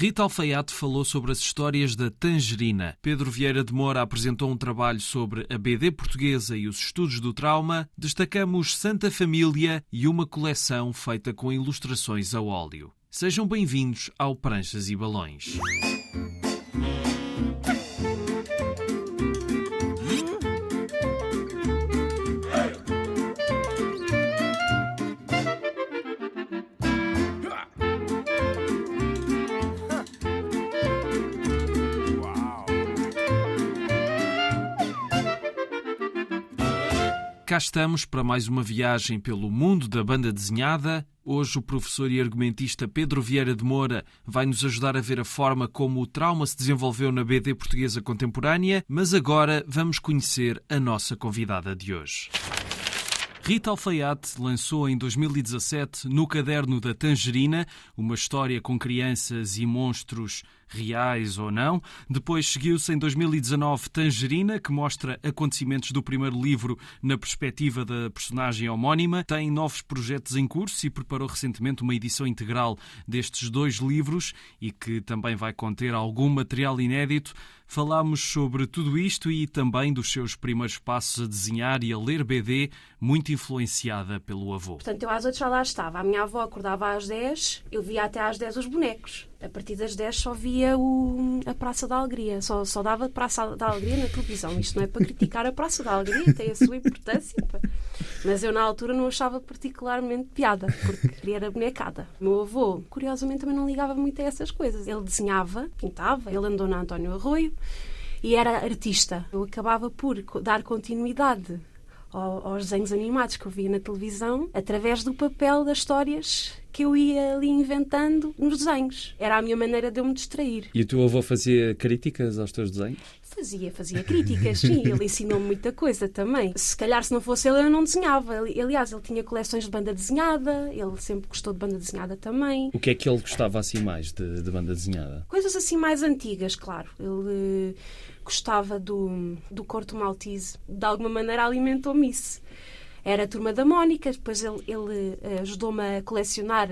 Rita Alfaiate falou sobre as histórias da tangerina. Pedro Vieira de Moura apresentou um trabalho sobre a BD portuguesa e os estudos do trauma. Destacamos Santa Família e uma coleção feita com ilustrações a óleo. Sejam bem-vindos ao Pranchas e Balões. Cá estamos para mais uma viagem pelo mundo da banda desenhada. Hoje o professor e argumentista Pedro Vieira de Moura vai nos ajudar a ver a forma como o trauma se desenvolveu na BD portuguesa contemporânea, mas agora vamos conhecer a nossa convidada de hoje. Rita Alfaiate lançou em 2017 no Caderno da Tangerina uma história com crianças e monstros reais ou não. Depois seguiu-se em 2019 Tangerina, que mostra acontecimentos do primeiro livro na perspectiva da personagem homónima. Tem novos projetos em curso e preparou recentemente uma edição integral destes dois livros e que também vai conter algum material inédito. Falámos sobre tudo isto e também dos seus primeiros passos a desenhar e a ler BD, muito influenciada pelo avô. Portanto, eu às 8 já lá estava. A minha avó acordava às 10, eu via até às 10 os bonecos. A partir das 10 só via o, a Praça da Alegria, só, só dava Praça da Alegria na televisão. Isto não é para criticar a Praça da Alegria, tem a sua importância. Mas eu na altura não achava particularmente piada, porque queria era bonecada. O meu avô, curiosamente, também não ligava muito a essas coisas. Ele desenhava, pintava, ele andou na António Arroio e era artista. Eu acabava por dar continuidade aos desenhos animados que eu via na televisão através do papel das histórias que eu ia ali inventando nos desenhos. Era a minha maneira de eu me distrair. E o teu avô fazia críticas aos teus desenhos? Fazia, fazia críticas, sim. Ele ensinou-me muita coisa também. Se calhar, se não fosse ele, eu não desenhava. Aliás, ele tinha coleções de banda desenhada, ele sempre gostou de banda desenhada também. O que é que ele gostava assim mais de, de banda desenhada? Coisas assim mais antigas, claro. Ele gostava do, do Corto Maltese. De alguma maneira alimentou-me isso era a turma da Mónica, depois ele, ele eh, ajudou-me a colecionar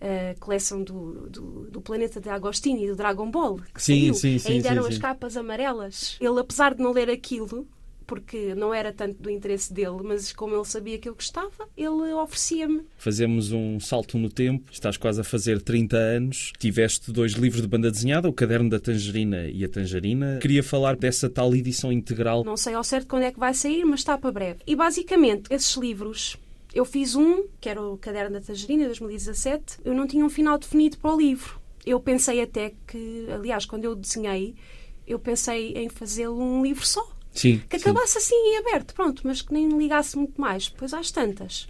a coleção do, do, do, Planeta de Agostini e do Dragon Ball, que sim, saiu. Sim, sim, Ainda eram as capas amarelas. Ele, apesar de não ler aquilo, porque não era tanto do interesse dele, mas como ele sabia que eu gostava, ele oferecia-me. Fazemos um salto no tempo, estás quase a fazer 30 anos, tiveste dois livros de banda desenhada, o Caderno da Tangerina e a Tangerina. Queria falar dessa tal edição integral. Não sei ao certo quando é que vai sair, mas está para breve. E basicamente, esses livros eu fiz um, que era o Caderno da Tangerina, 2017. Eu não tinha um final definido para o livro. Eu pensei até que, aliás, quando eu desenhei, eu pensei em fazê-lo um livro só. Sim, que sim. acabasse assim e aberto, pronto, mas que nem ligasse muito mais. Pois às tantas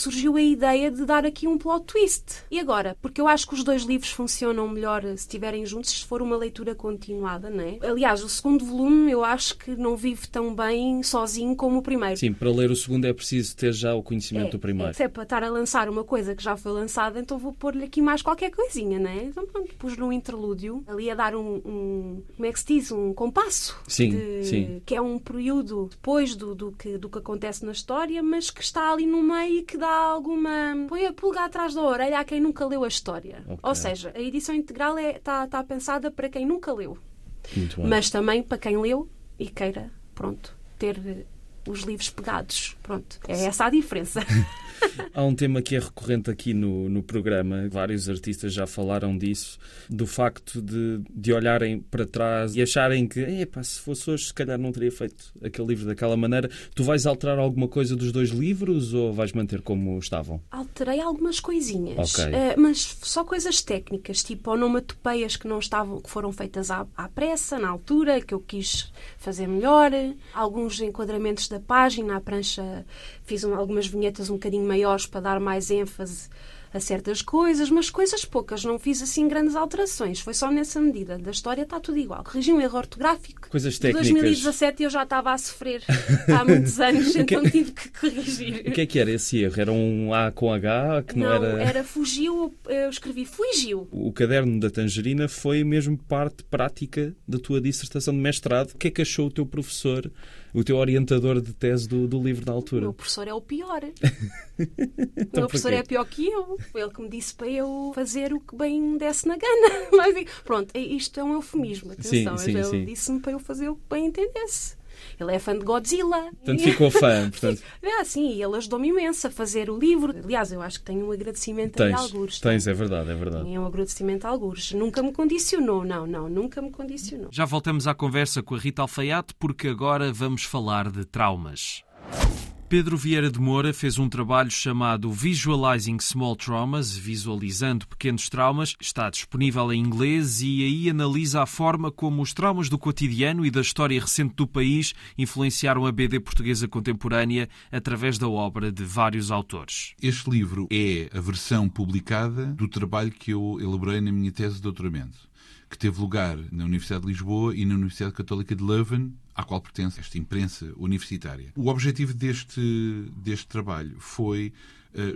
surgiu a ideia de dar aqui um plot twist. E agora? Porque eu acho que os dois livros funcionam melhor se estiverem juntos, se for uma leitura continuada, não é? Aliás, o segundo volume eu acho que não vive tão bem sozinho como o primeiro. Sim, para ler o segundo é preciso ter já o conhecimento É, do primeiro. se é para estar a lançar uma coisa que já foi lançada, então vou pôr-lhe aqui mais qualquer coisinha, não é? Então pronto, pus-lhe um interlúdio, ali a dar um, um- como é que se diz? Um compasso. Sim, de- sim. Que é um período depois do, do, que, do que acontece na história, mas que está ali no meio e que dá alguma... põe a pulga atrás da orelha a quem nunca leu a história. Ok. Ou seja, a edição integral está é, tá- tá pensada para quem nunca leu. Mas também para quem leu e queira, pronto, ter os livros pegados. Pronto, é essa a diferença. Há um tema que é recorrente aqui no, no programa, vários artistas já falaram disso, do facto de, de olharem para trás e acharem que, epá, se fosse hoje, se calhar não teria feito aquele livro daquela maneira. Tu vais alterar alguma coisa dos dois livros ou vais manter como estavam? Alterei algumas coisinhas, Ok. eh, mas só coisas técnicas, tipo onomatopeias que não estavam, que foram feitas à, à pressa, na altura, que eu quis fazer melhor. Alguns enquadramentos da página, a prancha, fiz um- algumas vinhetas um bocadinho maiores para dar mais ênfase a certas coisas, mas coisas poucas, não fiz assim grandes alterações, foi só nessa medida. Da história está tudo igual. Corrigi um erro ortográfico. Coisas técnicas. 2017 eu já estava a sofrer há muitos anos, então tive que corrigir. O que é que era esse erro? Era um A com H que não, Não, era... era fugiu, eu escrevi fugiu. O caderno da Tangerina foi mesmo parte prática da tua dissertação de mestrado. O que é que achou o teu professor o teu orientador de tese do, do livro da O altura. meu professor é o pior. o Então meu professor é pior que eu. Foi ele que me disse para eu fazer o que bem me desse na gana. Mas, pronto, isto é um eufemismo, atenção. Sim, sim, ele disse-me para eu fazer o que bem entendesse. Ele é fã de Godzilla. Portanto, ficou fã. Portanto, É, sim, e ele ajudou-me imenso a fazer o livro. Aliás, eu acho que tenho um agradecimento a tens, algures. tens, é verdade, é verdade. É um agradecimento a algures. Nunca me condicionou, não, não, nunca me condicionou. Já voltamos à conversa com a Rita Alfaiate porque agora vamos falar de traumas. Pedro Vieira de Moura fez um trabalho chamado Visualizing Small Traumas, visualizando pequenos traumas. Está disponível em inglês e aí analisa a forma como os traumas do cotidiano e da história recente do país influenciaram a BD portuguesa contemporânea através da obra de vários autores. Este livro é a versão publicada do trabalho que eu elaborei na minha tese de doutoramento, que teve lugar na Universidade de Lisboa e na Universidade Católica de Leuven, à qual pertence esta imprensa universitária. O objetivo deste, deste trabalho foi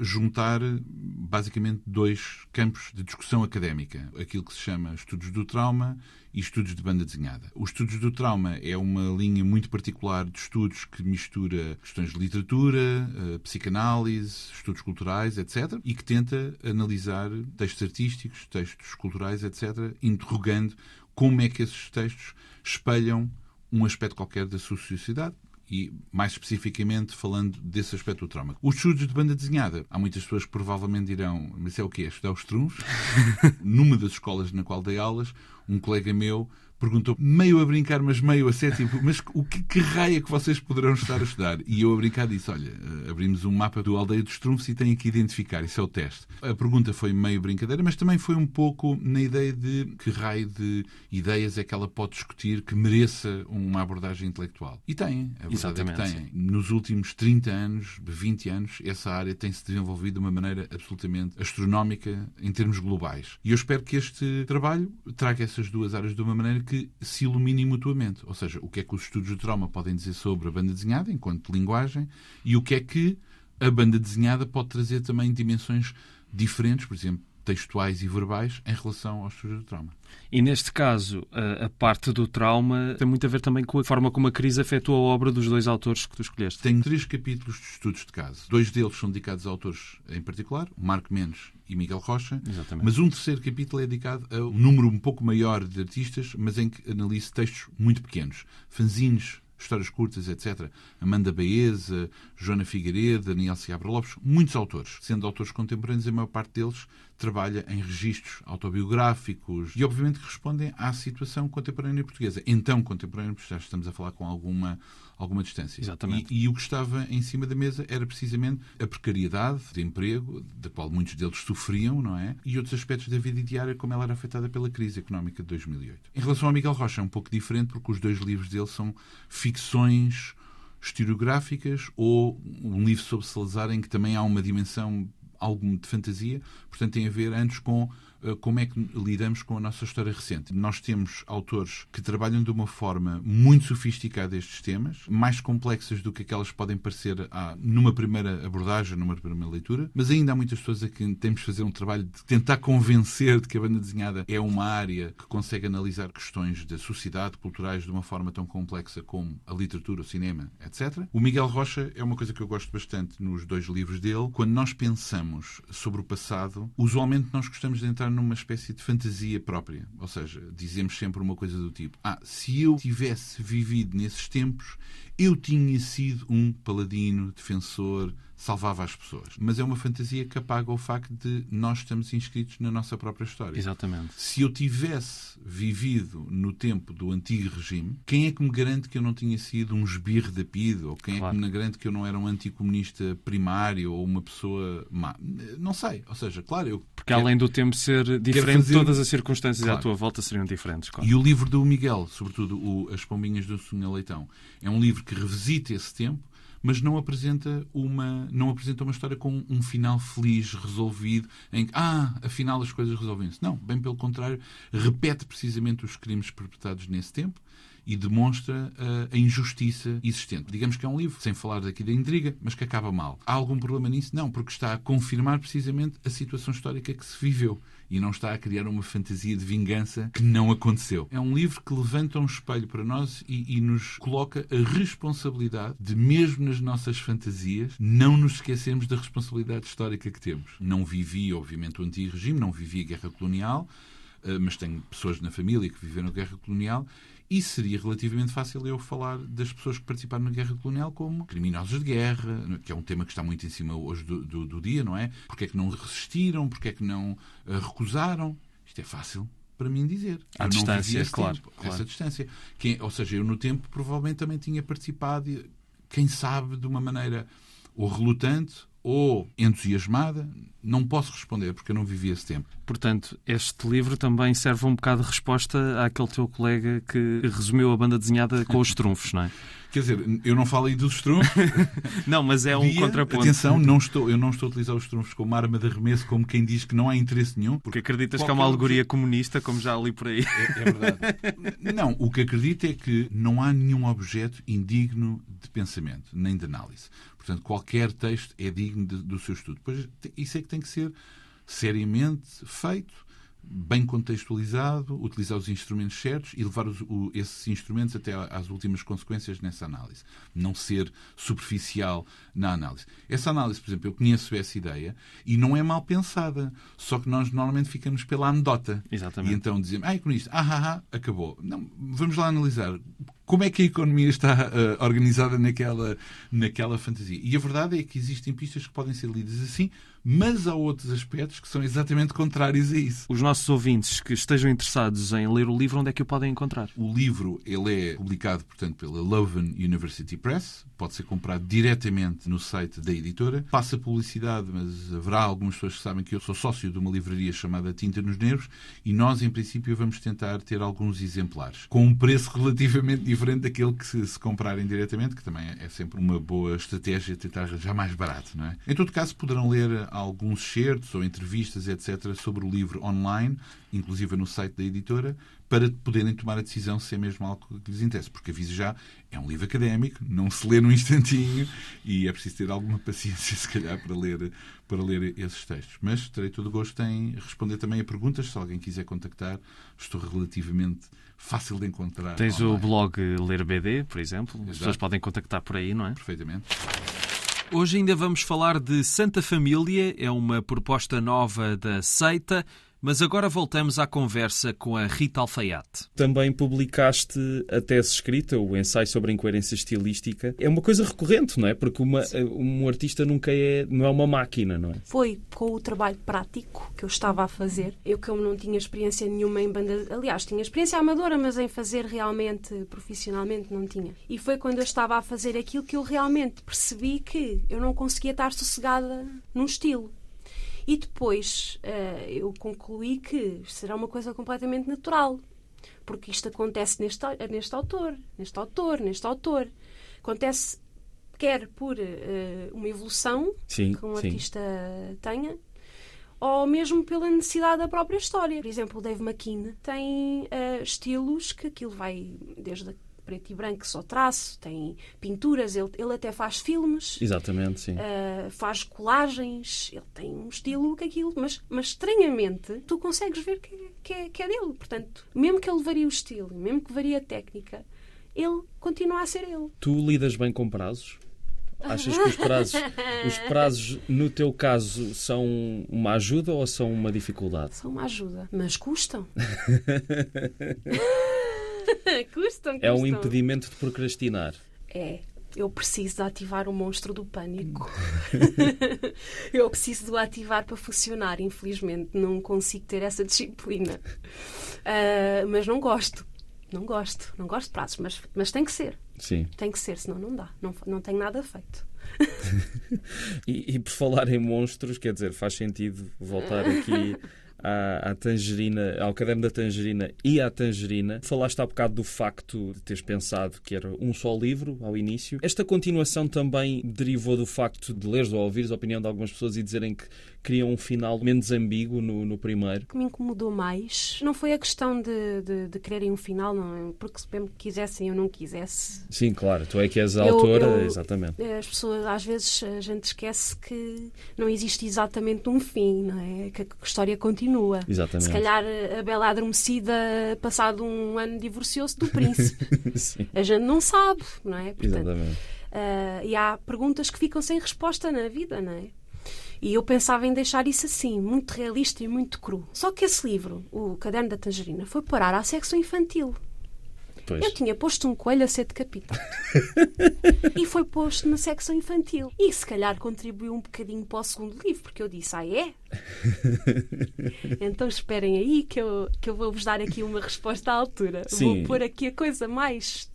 juntar basicamente dois campos de discussão académica, aquilo que se chama estudos do trauma e estudos de banda desenhada. Os estudos do trauma é uma linha muito particular de estudos que mistura questões de literatura, eh, psicanálise, estudos culturais, etc., e que tenta analisar textos artísticos, textos culturais, etc., interrogando como é que esses textos espelham um aspecto qualquer da sua sociedade e, mais especificamente, falando desse aspecto do trauma. Os estudos de banda desenhada, há muitas pessoas que provavelmente dirão, mas é o quê? É Estudar os trunfos? Numa das escolas na qual dei aulas, um colega meu perguntou, meio a brincar, mas meio a sério, tipo, mas o que, que raio é que vocês poderão estar a estudar? E eu a brincar disse, olha, eh, abrimos um mapa do Aldeia dos Trunfos e têm que identificar, isso é o teste. A pergunta foi meio brincadeira, mas também foi um pouco na ideia de que raio de ideias é que ela pode discutir que mereça uma abordagem intelectual. E tem, a verdade Exatamente, é que tem. Nos últimos 30 anos, 20 anos, essa área tem-se desenvolvido de uma maneira absolutamente astronómica em termos globais. E eu espero que este trabalho traga essas duas áreas de uma maneira que se iluminem mutuamente. Ou seja, o que é que os estudos de trauma podem dizer sobre a banda desenhada, enquanto linguagem, e o que é que a banda desenhada pode trazer também dimensões diferentes, por exemplo, textuais e verbais, em relação aos estudos de trauma. E neste caso, a, a parte do trauma tem muito a ver também com a forma como a crise afetou a obra dos dois autores que tu escolheste. Tenho três capítulos de estudos de caso. Dois deles são dedicados a autores em particular, Marco Mendes e Miguel Rocha. Exatamente. Mas um terceiro capítulo é dedicado a um número um pouco maior de artistas, mas em que analiso textos muito pequenos. Fanzines, histórias curtas, etc. Amanda Baeza, Joana Figueiredo, Daniel Seabra Lopes, muitos autores. Sendo autores contemporâneos, a maior parte deles trabalha em registros autobiográficos e, obviamente, respondem à situação contemporânea portuguesa. Então, contemporânea, porque já estamos a falar com alguma, alguma distância. Exatamente. E, e o que estava em cima da mesa era precisamente a precariedade de emprego, da qual muitos deles sofriam, não é? E outros aspectos da vida diária, como ela era afetada pela crise económica de 2008. Em relação ao Miguel Rocha, é um pouco diferente, porque os dois livros dele são ficções historiográficas ou um livro sobre Salazar em que também há uma dimensão algo de fantasia, portanto tem a ver antes com como é que lidamos com a nossa história recente. Nós temos autores que trabalham de uma forma muito sofisticada estes temas, mais complexas do que aquelas que podem parecer ah, numa primeira abordagem, numa primeira leitura, mas ainda há muitas pessoas a que temos de fazer um trabalho de tentar convencer de que a banda desenhada é uma área que consegue analisar questões da sociedade, culturais, de uma forma tão complexa como a literatura, o cinema, etc. O Miguel Rocha é uma coisa que eu gosto bastante nos dois livros dele. Quando nós pensamos sobre o passado, usualmente nós gostamos de entrar numa espécie de fantasia própria. Ou seja, dizemos sempre uma coisa do tipo: Ah, se eu tivesse vivido nesses tempos, eu tinha sido um paladino, defensor, salvava as pessoas. Mas é uma fantasia que apaga o facto de nós estamos inscritos na nossa própria história. Exatamente. Se eu tivesse vivido no tempo do antigo regime, quem é que me garante que eu não tinha sido um esbirro da PIDE? Ou quem Claro. é que me garante que eu não era um anticomunista primário ou uma pessoa má? Não sei. Ou seja, claro, eu Porque além do tempo ser diferente, fazer- todas as circunstâncias à Claro. tua volta seriam diferentes. Claro. E o livro do Miguel, sobretudo o As Pombinhas do Sonho Leitão, é um livro que revisita esse tempo, mas não apresenta uma, não apresenta uma história com um final feliz, resolvido, em que, ah, afinal as coisas resolvem-se. Não, bem pelo contrário, repete precisamente os crimes perpetrados nesse tempo e demonstra uh, a injustiça existente. Digamos que é um livro, sem falar daqui da intriga, mas que acaba mal. Há algum problema nisso? Não, porque está a confirmar precisamente a situação histórica que se viveu e não está a criar uma fantasia de vingança que não aconteceu. É um livro que levanta um espelho para nós e, e nos coloca a responsabilidade de, mesmo nas nossas fantasias, não nos esquecermos da responsabilidade histórica que temos. Não vivi, obviamente, o antigo regime, não vivi a guerra colonial, eh, mas tenho pessoas na família que viveram a guerra colonial e seria relativamente fácil eu falar das pessoas que participaram na guerra colonial como criminosos de guerra, que é um tema que está muito em cima hoje do, do, do dia, não é? Porque é que não resistiram, porque é que não uh, recusaram. Isto é fácil para mim dizer. À distância, claro, tempo, claro. Essa distância. Quem, ou seja, eu no tempo provavelmente também tinha participado, quem sabe, de uma maneira ou relutante ou entusiasmada, não posso responder porque eu não vivi esse tempo. Portanto, este livro também serve um bocado de resposta àquele teu colega que resumiu a banda desenhada com os trunfos, não é? Quer dizer, eu não falo aí dos trunfos. não, mas é um Dia, contraponto. Atenção, não estou, eu não estou a utilizar os trunfos como arma de arremesso, como quem diz que não há interesse nenhum. Porque acreditas que é uma alegoria comunista, como já li por aí. É, é verdade. não, o que acredito é que não há nenhum objeto indigno de pensamento, nem de análise. Portanto, qualquer texto é digno de, do seu estudo. Pois isso é que tem que ser seriamente feito bem contextualizado, utilizar os instrumentos certos e levar os, o, esses instrumentos até às últimas consequências nessa análise. Não ser superficial na análise. Essa análise, por exemplo, eu conheço essa ideia e não é mal pensada, só que nós normalmente ficamos pela anedota. Exatamente. E então dizemos, ah, economista, ah, ah, ah, acabou. Não, vamos lá analisar como é que a economia está uh, organizada naquela, naquela fantasia. E a verdade é que existem pistas que podem ser lidas assim, mas há outros aspectos que são exatamente contrários a isso. Os nossos ouvintes que estejam interessados em ler o livro, onde é que o podem encontrar? O livro ele é publicado, portanto, pela Leuven University Press. Pode ser comprado diretamente no site da editora. Passa publicidade, mas haverá algumas pessoas que sabem que eu sou sócio de uma livraria chamada Tinta nos Nervos e nós, em princípio, vamos tentar ter alguns exemplares com um preço relativamente diferente daquele que se, se comprarem diretamente, que também é sempre uma boa estratégia tentar arranjar mais barato, não é? Em todo caso, poderão ler alguns certos ou entrevistas, etc., sobre o livro online, inclusive no site da editora, para poderem tomar a decisão se é mesmo algo que lhes interessa. Porque aviso já, é um livro académico, não se lê num instantinho e é preciso ter alguma paciência, se calhar, para ler, para ler esses textos. Mas terei todo o gosto em responder também a perguntas. Se alguém quiser contactar, estou relativamente fácil de encontrar. Tens online. o blog Ler BD, por exemplo. Exato. As pessoas podem contactar por aí, não é? Perfeitamente. Hoje ainda vamos falar de Santa Família, é uma proposta nova da seita. Mas agora voltamos à conversa com a Rita Alfaiate. Também publicaste a tese escrita, o ensaio sobre a incoerência estilística. É uma coisa recorrente, não é? Porque uma, um artista nunca é, não é uma máquina, não é? Foi com o trabalho prático que eu estava a fazer. Eu que eu não tinha experiência nenhuma em banda... Aliás, tinha experiência amadora, mas em fazer realmente, profissionalmente, não tinha. E foi quando eu estava a fazer aquilo que eu realmente percebi que eu não conseguia estar sossegada num estilo e depois uh, eu concluí que será uma coisa completamente natural, porque isto acontece neste, neste autor, neste autor, neste autor. Acontece quer por uh, uma evolução sim, que um sim. artista tenha, ou mesmo pela necessidade da própria história. Por exemplo, o Dave McKean tem uh, estilos que aquilo vai desde a preto e branco, só traço, tem pinturas, ele, ele até faz filmes. Exatamente, sim. Uh, faz colagens, ele tem um estilo que aquilo, mas, mas estranhamente tu consegues ver que, que, é, que é dele. Portanto, mesmo que ele varie o estilo, mesmo que varie a técnica, ele continua a ser ele. Tu lidas bem com prazos? Achas que os prazos, os prazos, no teu caso, são uma ajuda ou são uma dificuldade? São uma ajuda, mas custam. custam, custam. É um impedimento de procrastinar. É. Eu preciso de ativar o monstro do pânico. eu preciso de o ativar para funcionar. Infelizmente, não consigo ter essa disciplina. Uh, mas não gosto. Não gosto. Não gosto de prazos, mas, mas tem que ser. Sim. Tem que ser, senão não dá. Não, não tenho nada feito. e, e por falar em monstros, quer dizer, faz sentido voltar aqui à, à Tangerina, ao caderno da Tangerina e à Tangerina. Falaste há bocado do facto de teres pensado que era um só livro ao início. Esta continuação também derivou do facto de leres ou ouvires a opinião de algumas pessoas e dizerem que, queriam um final menos ambíguo no, no primeiro. O que me incomodou mais não foi a questão de, de, de quererem um final, não é? porque se bem que quisessem eu não quisesse. Sim, claro, tu é que és a Eu- autora, eu- exatamente. As pessoas, às vezes, a gente esquece que não existe exatamente um fim, não é? Que a história continua. Exatamente. Se calhar a Bela Adormecida, passado um ano, divorciou-se do príncipe. A gente não sabe, não é? Portanto, exatamente. ah, e há perguntas que ficam sem resposta na vida, não é? E eu pensava em deixar isso assim, muito realista e muito cru. Só que esse livro, O Caderno da Tangerina, foi parar à secção infantil. Pois. Eu tinha posto um coelho a ser decapitado. e foi posto na secção infantil. E se calhar contribuiu um bocadinho para o segundo livro, porque eu disse, ah é? então esperem aí que eu, que eu vou-vos dar aqui uma resposta à altura. Sim. Vou pôr aqui a coisa mais,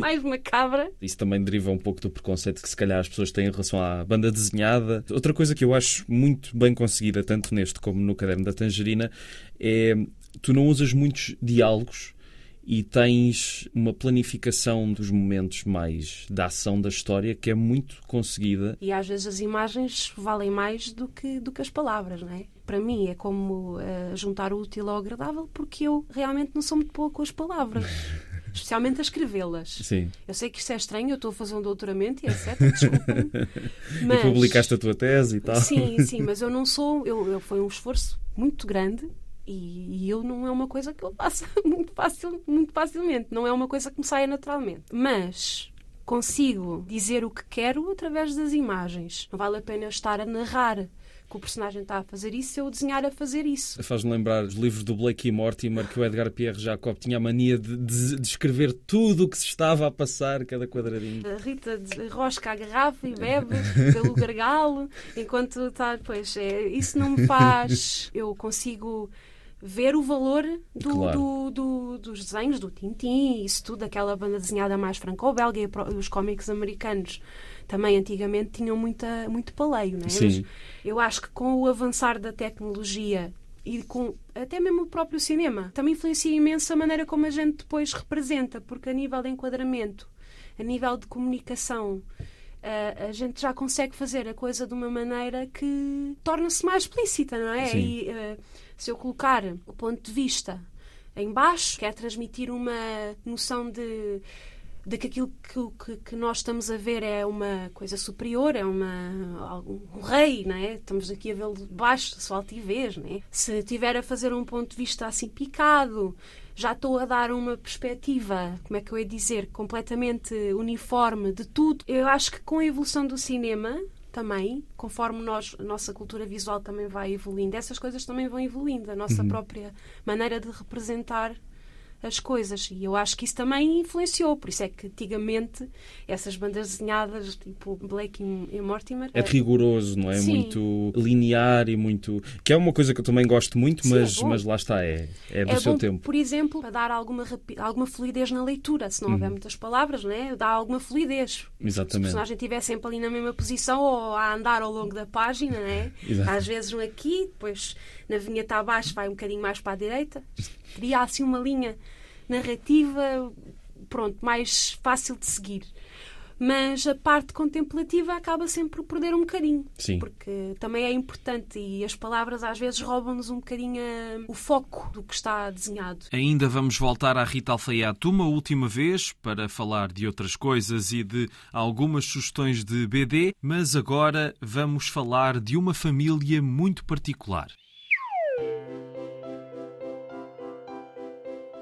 mais macabra. Isso também deriva um pouco do preconceito que se calhar as pessoas têm em relação à banda desenhada. Outra coisa que eu acho muito bem conseguida, tanto neste como no Caderno da Tangerina, é tu não usas muitos diálogos e tens uma planificação dos momentos mais da ação da história que é muito conseguida. E às vezes as imagens valem mais do que, do que as palavras, não é? Para mim é como eh, juntar o útil ao agradável, porque eu realmente não sou muito boa com as palavras. Especialmente a escrevê-las. Sim. Eu sei que isto é estranho, eu estou a fazer um doutoramento e etc. Desculpem. E publicaste a tua tese e tal. Sim, sim, mas eu não sou. Eu, eu- foi um esforço muito grande e, e eu não é uma coisa que eu faça muito, facil, muito facilmente. Não é uma coisa que me saia naturalmente. Mas consigo dizer o que quero através das imagens. Não vale a pena eu estar a narrar que o personagem está a fazer isso se eu desenhar a fazer isso. Faz-me lembrar os livros do Blake e Mortimer que o Edgar Pierre Jacob tinha a mania de, de, de escrever tudo o que se estava a passar, cada quadradinho. A Rita rosca a garrafa e bebe pelo gargalo, enquanto está. Pois, é, isso não me faz. Eu consigo ver o valor do, Claro. do- do- dos desenhos, do Tintin, isso tudo, aquela banda desenhada mais franco-belga e os cómics americanos também antigamente tinham muita, muito paleio, não é? Sim. Mas eu acho que com o avançar da tecnologia e com até mesmo o próprio cinema, também influencia imenso a maneira como a gente depois representa, porque a nível de enquadramento, a nível de comunicação, a, a gente já consegue fazer a coisa de uma maneira que torna-se mais explícita, não é? Sim. E eh, se eu colocar o ponto de vista em baixo, quer transmitir uma noção de de que aquilo que, que, nós estamos a ver é uma coisa superior, é uma, um rei, não é? Estamos aqui a vê-lo de baixo, a sua altivez, não é? Se tiver a fazer um ponto de vista assim picado, já estou a dar uma perspectiva, como é que eu ia dizer, completamente uniforme de tudo. Eu acho que com a evolução do cinema, também, conforme nós, a nossa cultura visual também vai evoluindo, essas coisas também vão evoluindo, a nossa própria maneira de representar as coisas. E eu acho que isso também influenciou. Por isso é que antigamente essas bandas desenhadas, tipo Blake e Mortimer, É rigoroso, não é? Sim. Muito linear e muito. Que é uma coisa que eu também gosto muito, Sim, é mas, bom. mas lá está, é, é do é seu bom, tempo. por exemplo, para dar alguma, rapi- alguma fluidez na leitura. Se não houver muitas palavras, né? dá alguma fluidez. Se o Exatamente. personagem estiver sempre ali na mesma posição ou a andar ao longo da página, né? Às vezes um aqui, depois na vinheta abaixo vai um bocadinho mais para a direita. Cria assim uma linha narrativa, pronto, mais fácil de seguir. Mas a parte contemplativa acaba sempre por perder um bocadinho. Sim. Porque também é importante e as palavras às vezes roubam-nos um bocadinho a- o foco do que está desenhado. Ainda vamos voltar à Rita Alfaiate uma última vez para falar de outras coisas e de algumas sugestões de BD, mas agora vamos falar de uma família muito particular.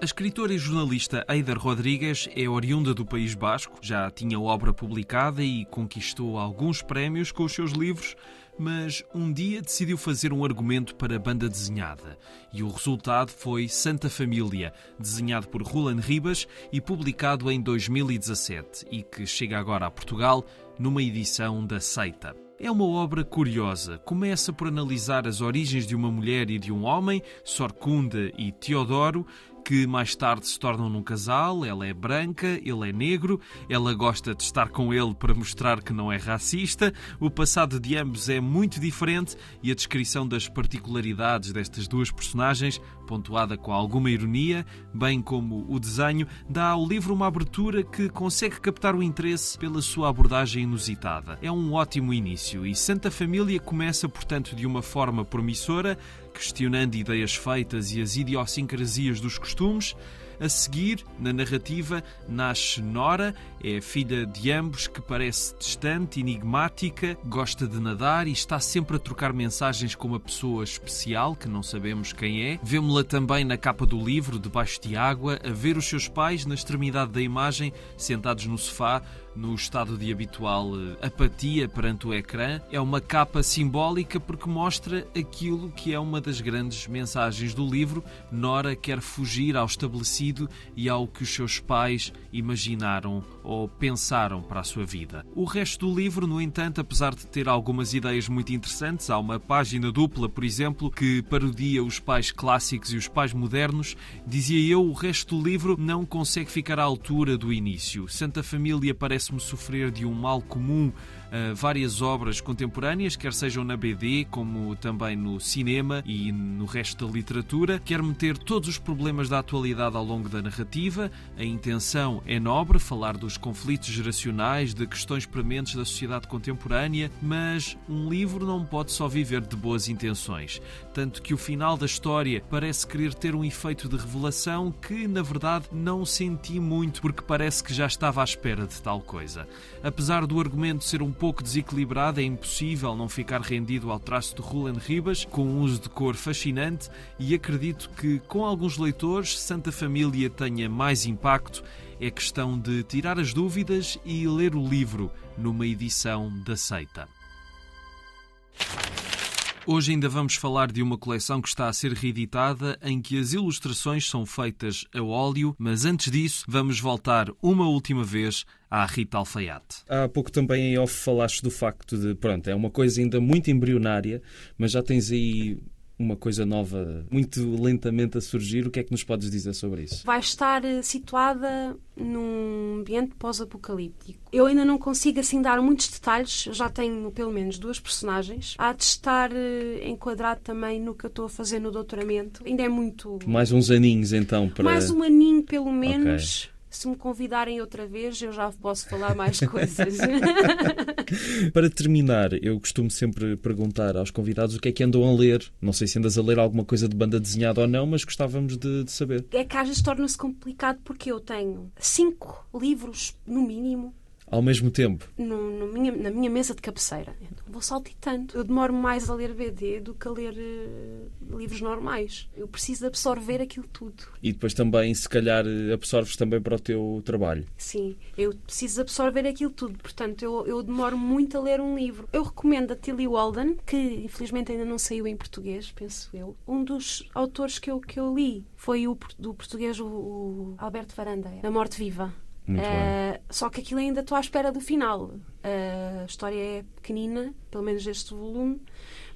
A escritora e jornalista Eider Rodrigues é oriunda do País Basco, já tinha obra publicada e conquistou alguns prémios com os seus livros, mas um dia decidiu fazer um argumento para banda desenhada e o resultado foi Santa Família, desenhado por Roland Ribas e publicado em 2017 e que chega agora a Portugal numa edição da Seita. É uma obra curiosa. Começa por analisar as origens de uma mulher e de um homem, Sorcunda e Teodoro, que mais tarde se tornam num casal. Ela é branca, ele é negro, ela gosta de estar com ele para mostrar que não é racista. O passado de ambos é muito diferente e a descrição das particularidades destas duas personagens, pontuada com alguma ironia, bem como o desenho, dá ao livro uma abertura que consegue captar o interesse pela sua abordagem inusitada. É um ótimo início e Santa Família começa, portanto, de uma forma promissora, questionando ideias feitas e as idiosincrasias dos costumes. A seguir, na narrativa, nasce Nora, é filha de ambos que parece distante, enigmática, gosta de nadar e está sempre a trocar mensagens com uma pessoa especial que não sabemos quem é. Vemo-la também na capa do livro, debaixo de água, a ver os seus pais na extremidade da imagem, sentados no sofá, no estado de habitual eh, apatia perante o ecrã. É uma capa simbólica porque mostra aquilo que é uma das grandes mensagens do livro. Nora quer fugir ao estabelecido e ao que os seus pais imaginaram ou pensaram para a sua vida. O resto do livro, no entanto, apesar de ter algumas ideias muito interessantes, há uma página dupla, por exemplo, que parodia os pais clássicos e os pais modernos, dizia eu, o resto do livro não consegue ficar à altura do início. Santa Família parece-me sofrer de um mal comum várias obras contemporâneas, quer sejam na BD, como também no cinema e no resto da literatura. Quer meter todos os problemas da atualidade ao longo da narrativa. A intenção é nobre, falar dos conflitos geracionais, de questões prementes da sociedade contemporânea, mas um livro não pode só viver de boas intenções. Tanto que o final da história parece querer ter um efeito de revelação que, na verdade, não senti muito, porque parece que já estava à espera de tal coisa. Apesar do argumento ser um pouco desequilibrado, é impossível não ficar rendido ao traço de Roland Ribas, com um uso de cor fascinante, e acredito que, com alguns leitores, Santa Família tenha mais impacto. É questão de tirar as dúvidas e ler o livro numa edição da seita. Hoje ainda vamos falar de uma coleção que está a ser reeditada em que as ilustrações são feitas a óleo, mas antes disso vamos voltar uma última vez à Rita Alfaiate. Há pouco também em off falaste do facto de, pronto, é uma coisa ainda muito embrionária, mas já tens aí uma coisa nova muito lentamente a surgir. O que é que nos podes dizer sobre isso? Vai estar eh, situada num ambiente pós-apocalíptico. Eu ainda não consigo assim dar muitos detalhes, já tenho pelo menos duas personagens. Há de estar eh, enquadrado também no que eu estou a fazer no doutoramento. Ainda é muito. Mais uns aninhos então para. Mais um aninho pelo menos. Okay se me convidarem outra vez, eu já posso falar mais coisas. Para terminar, eu costumo sempre perguntar aos convidados o que é que andam a ler. Não sei se andas a ler alguma coisa de banda desenhada ou não, mas gostávamos de, de saber. É que às vezes torna-se complicado porque eu tenho cinco livros, no mínimo, ao mesmo tempo? No, no minha, na minha mesa de cabeceira. Então vou saltitando. Eu demoro mais a ler BD do que a ler uh, livros normais. Eu preciso absorver aquilo tudo. E depois também, se calhar, absorves também para o teu trabalho. Sim, eu preciso absorver aquilo tudo. Portanto, eu, eu demoro muito a ler um livro. Eu recomendo a Tilly Walden, que infelizmente ainda não saiu em português, penso eu. Um dos autores que eu, que eu li foi o do português, o, o Alberto Varanda, A Morte Viva. Uh, só que aquilo ainda estou à espera do final. Uh, a história é pequenina, pelo menos este volume,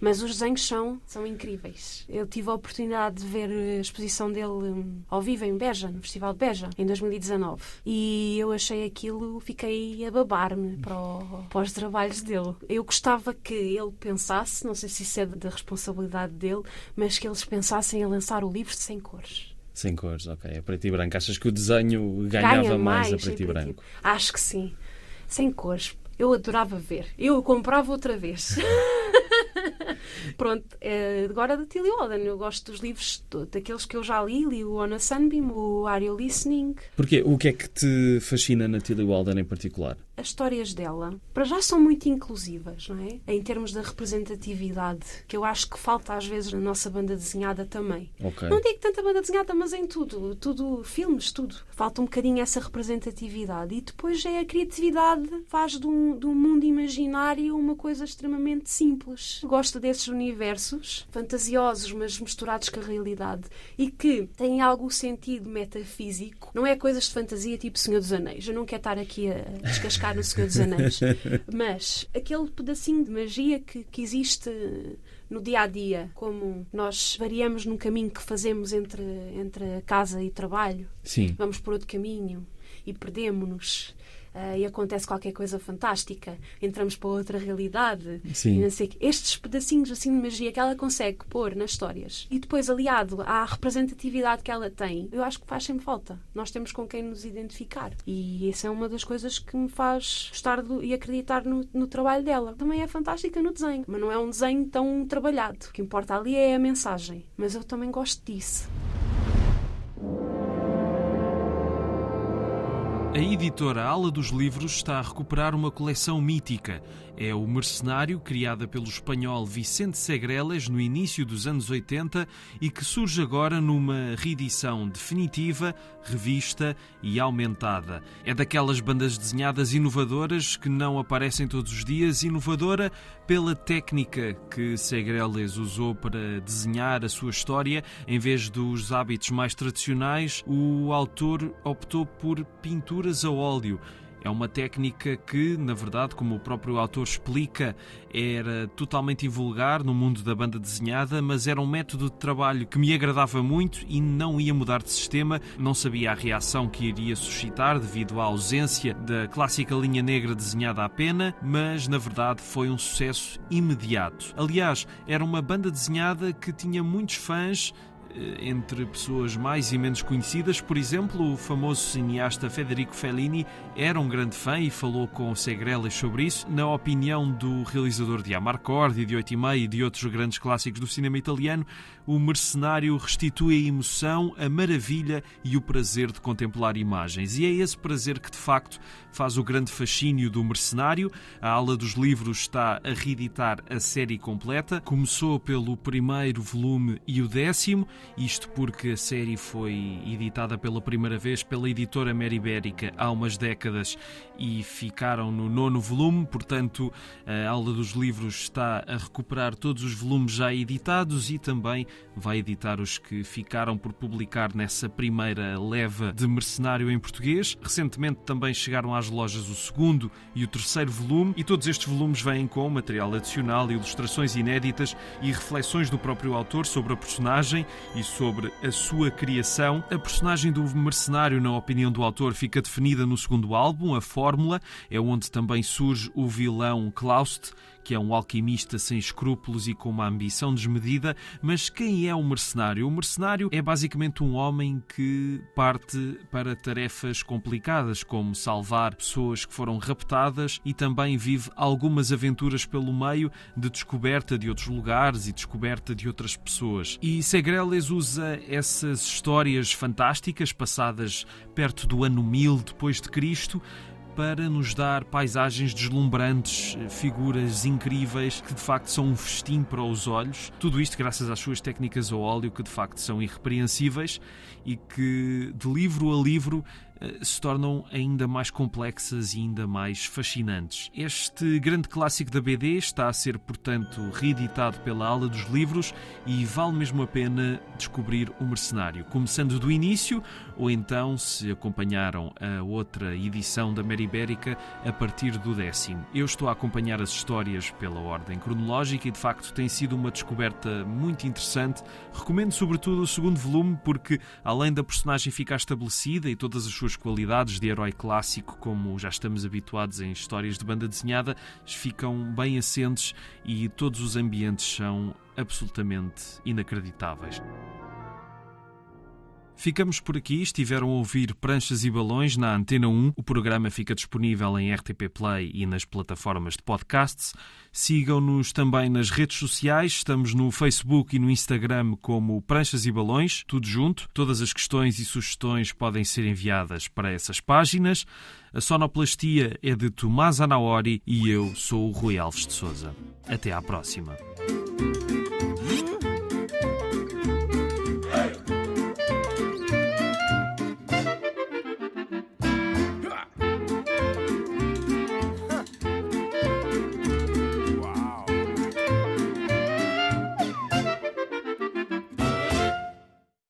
mas os desenhos são, são incríveis. Eu tive a oportunidade de ver a exposição dele um, ao vivo em Beja, no Festival de Beja, em 2019. E eu achei aquilo, fiquei a babar-me para, para os trabalhos dele. Eu gostava que ele pensasse, não sei se isso é da responsabilidade dele, mas que eles pensassem a lançar o livro sem cores. Sem cores, ok. É preto e branco. Achas que o desenho ganhava Ganha mais, mais, a preto e branco? Acho que sim. Sem cores. Eu adorava ver. Eu comprava outra vez. Pronto, é, agora da Tilly Walden. Eu gosto dos livros daqueles que eu já li, li o On a Sunbeam, o Are You Listening. Porquê? O que é que te fascina na Tilly Walden em particular? As histórias dela, para já são muito inclusivas, não é? Em termos da representatividade, que eu acho que falta às vezes na nossa banda desenhada também. Okay. Não digo tanta banda desenhada, mas em tudo, tudo, filmes, tudo. Falta um bocadinho essa representatividade. E depois é a criatividade, faz de um, de um mundo imaginário uma coisa extremamente simples. Gosto desses universos fantasiosos, mas misturados com a realidade e que têm algum sentido metafísico. Não é coisas de fantasia tipo Senhor dos Anéis. Eu não quero estar aqui a descascar no Senhor dos Anéis. Mas aquele pedacinho de magia que, que existe no dia a dia, como nós variamos no caminho que fazemos entre, entre casa e trabalho. Sim. Vamos por outro caminho e perdemos-nos uh, e acontece qualquer coisa fantástica, entramos para outra realidade. Sim. Estes pedacinhos assim de magia que ela consegue pôr nas histórias e depois aliado à representatividade que ela tem, eu acho que faz sempre falta. Nós temos com quem nos identificar. E essa é uma das coisas que me faz gostar do, e acreditar no, no trabalho dela. Também é fantástica no desenho, mas não é um desenho tão trabalhado. O que importa ali é a mensagem. Mas eu também gosto disso. A editora Ala dos Livros está a recuperar uma coleção mítica. É o Mercenário, criada pelo espanhol Vicente Segreles no início dos anos 80 e que surge agora numa reedição definitiva, revista e aumentada. É daquelas bandas desenhadas inovadoras que não aparecem todos os dias, inovadora pela técnica que Segreles usou para desenhar a sua história. Em vez dos hábitos mais tradicionais, o autor optou por pinturas a óleo é uma técnica que, na verdade, como o próprio autor explica, era totalmente invulgar no mundo da banda desenhada, mas era um método de trabalho que me agradava muito e não ia mudar de sistema. Não sabia a reação que iria suscitar devido à ausência da clássica linha negra desenhada à pena, mas na verdade foi um sucesso imediato. Aliás, era uma banda desenhada que tinha muitos fãs entre pessoas mais e menos conhecidas. Por exemplo, o famoso cineasta Federico Fellini era um grande fã e falou com Segreles sobre isso. Na opinião do realizador de Amarcord de Oito e Meio e de outros grandes clássicos do cinema italiano, o mercenário restitui a emoção, a maravilha e o prazer de contemplar imagens. E é esse prazer que, de facto, faz o grande fascínio do mercenário. A ala dos livros está a reeditar a série completa. Começou pelo primeiro volume e o décimo isto porque a série foi editada pela primeira vez pela editora Mera Ibérica há umas décadas e ficaram no nono volume, portanto, a aula dos livros está a recuperar todos os volumes já editados e também vai editar os que ficaram por publicar nessa primeira leva de Mercenário em português. Recentemente também chegaram às lojas o segundo e o terceiro volume, e todos estes volumes vêm com material adicional, ilustrações inéditas e reflexões do próprio autor sobre a personagem e sobre a sua criação. A personagem do mercenário, na opinião do autor, fica definida no segundo álbum, A Fórmula, é onde também surge o vilão Klaust, que é um alquimista sem escrúpulos e com uma ambição desmedida. Mas quem é o mercenário? O mercenário é basicamente um homem que parte para tarefas complicadas, como salvar pessoas que foram raptadas e também vive algumas aventuras pelo meio de descoberta de outros lugares e descoberta de outras pessoas. E Segreles usa essas histórias fantásticas passadas perto do ano 1000 depois de Cristo para nos dar paisagens deslumbrantes, figuras incríveis que de facto são um festim para os olhos. Tudo isto graças às suas técnicas ao óleo que de facto são irrepreensíveis e que de livro a livro eh, se tornam ainda mais complexas e ainda mais fascinantes. Este grande clássico da BD está a ser, portanto, reeditado pela Ala dos Livros e vale mesmo a pena descobrir o Mercenário, começando do início ou então, se acompanharam a outra edição da Mera Ibérica, a partir do décimo. Eu estou a acompanhar as histórias pela ordem cronológica e, de facto, tem sido uma descoberta muito interessante. Recomendo, sobretudo, o segundo volume, porque, além da personagem ficar estabelecida e todas as suas qualidades de herói clássico, como já estamos habituados em histórias de banda desenhada, ficam bem assentes e todos os ambientes são absolutamente inacreditáveis. Ficamos por aqui. Estiveram a ouvir Pranchas e Balões na Antena 1. O programa fica disponível em RTP Play e nas plataformas de podcasts. Sigam-nos também nas redes sociais. Estamos no Facebook e no Instagram como Pranchas e Balões, tudo junto. Todas as questões e sugestões podem ser enviadas para essas páginas. A sonoplastia é de Tomás Anaori e eu sou o Rui Alves de Souza. Até à próxima.